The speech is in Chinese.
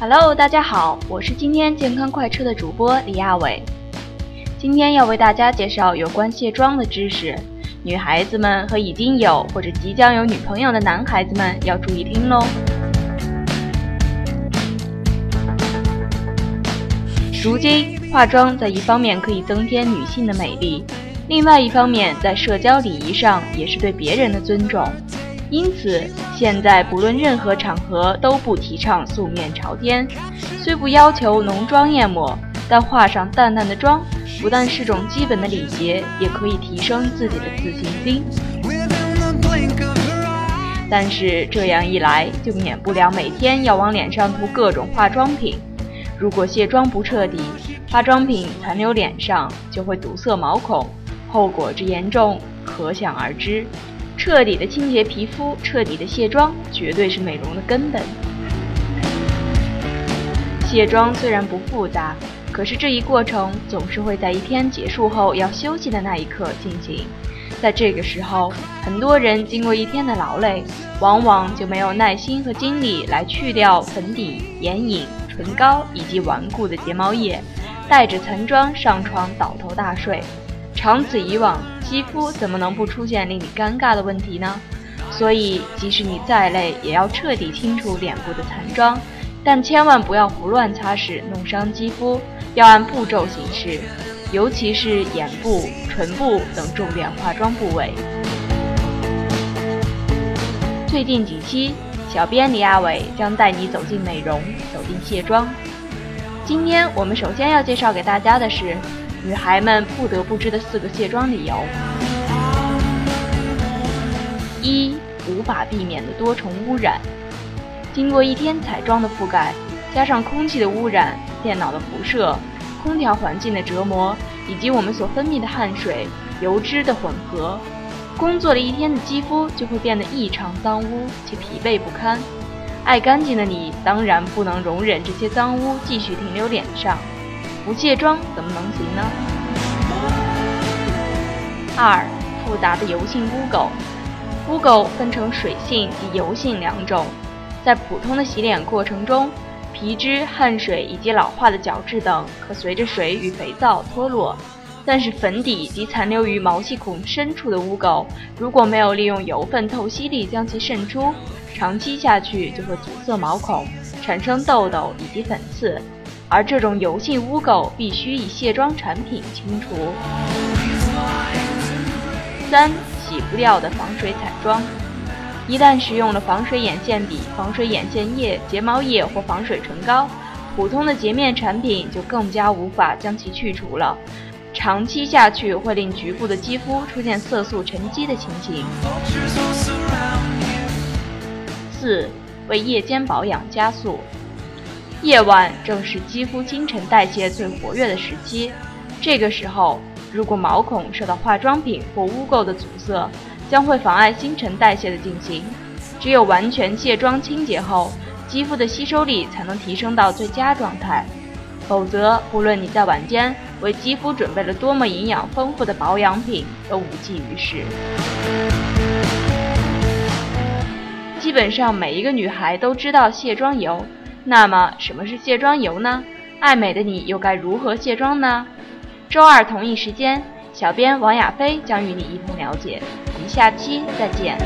Hello，大家好，我是今天健康快车的主播李亚伟。今天要为大家介绍有关卸妆的知识，女孩子们和已经有或者即将有女朋友的男孩子们要注意听喽。如今，化妆在一方面可以增添女性的美丽，另外一方面在社交礼仪上也是对别人的尊重。因此，现在不论任何场合都不提倡素面朝天。虽不要求浓妆艳抹，但化上淡淡的妆，不但是种基本的礼节，也可以提升自己的自信心。但是这样一来，就免不了每天要往脸上涂各种化妆品。如果卸妆不彻底，化妆品残留脸上，就会堵塞毛孔，后果之严重可想而知。彻底的清洁皮肤，彻底的卸妆，绝对是美容的根本。卸妆虽然不复杂，可是这一过程总是会在一天结束后要休息的那一刻进行。在这个时候，很多人经过一天的劳累，往往就没有耐心和精力来去掉粉底、眼影、唇膏以及顽固的睫毛液，带着残妆上床倒头大睡。长此以往，肌肤怎么能不出现令你尴尬的问题呢？所以，即使你再累，也要彻底清除脸部的残妆，但千万不要胡乱擦拭，弄伤肌肤。要按步骤行事，尤其是眼部、唇部等重点化妆部位。最近几期，小编李亚伟将带你走进美容，走进卸妆。今天我们首先要介绍给大家的是。女孩们不得不知的四个卸妆理由：一、无法避免的多重污染。经过一天彩妆的覆盖，加上空气的污染、电脑的辐射、空调环境的折磨，以及我们所分泌的汗水、油脂的混合，工作了一天的肌肤就会变得异常脏污且疲惫不堪。爱干净的你，当然不能容忍这些脏污继续停留脸上。不卸妆怎么能行呢？二、复杂的油性污垢。污垢分成水性及油性两种。在普通的洗脸过程中，皮脂、汗水以及老化的角质等可随着水与肥皂脱落。但是粉底及残留于毛细孔深处的污垢，如果没有利用油分透吸力将其渗出，长期下去就会阻塞毛孔，产生痘痘以及粉刺。而这种油性污垢必须以卸妆产品清除。三、洗不掉的防水彩妆，一旦使用了防水眼线笔、防水眼线液、睫毛液或防水唇膏，普通的洁面产品就更加无法将其去除了。长期下去会令局部的肌肤出现色素沉积的情形。四、为夜间保养加速。夜晚正是肌肤新陈代谢最活跃的时期，这个时候如果毛孔受到化妆品或污垢的阻塞，将会妨碍新陈代谢的进行。只有完全卸妆清洁后，肌肤的吸收力才能提升到最佳状态，否则不论你在晚间为肌肤准备了多么营养丰富的保养品，都无济于事。基本上每一个女孩都知道卸妆油。那么什么是卸妆油呢？爱美的你又该如何卸妆呢？周二同一时间，小编王亚飞将与你一同了解。我们下期再见。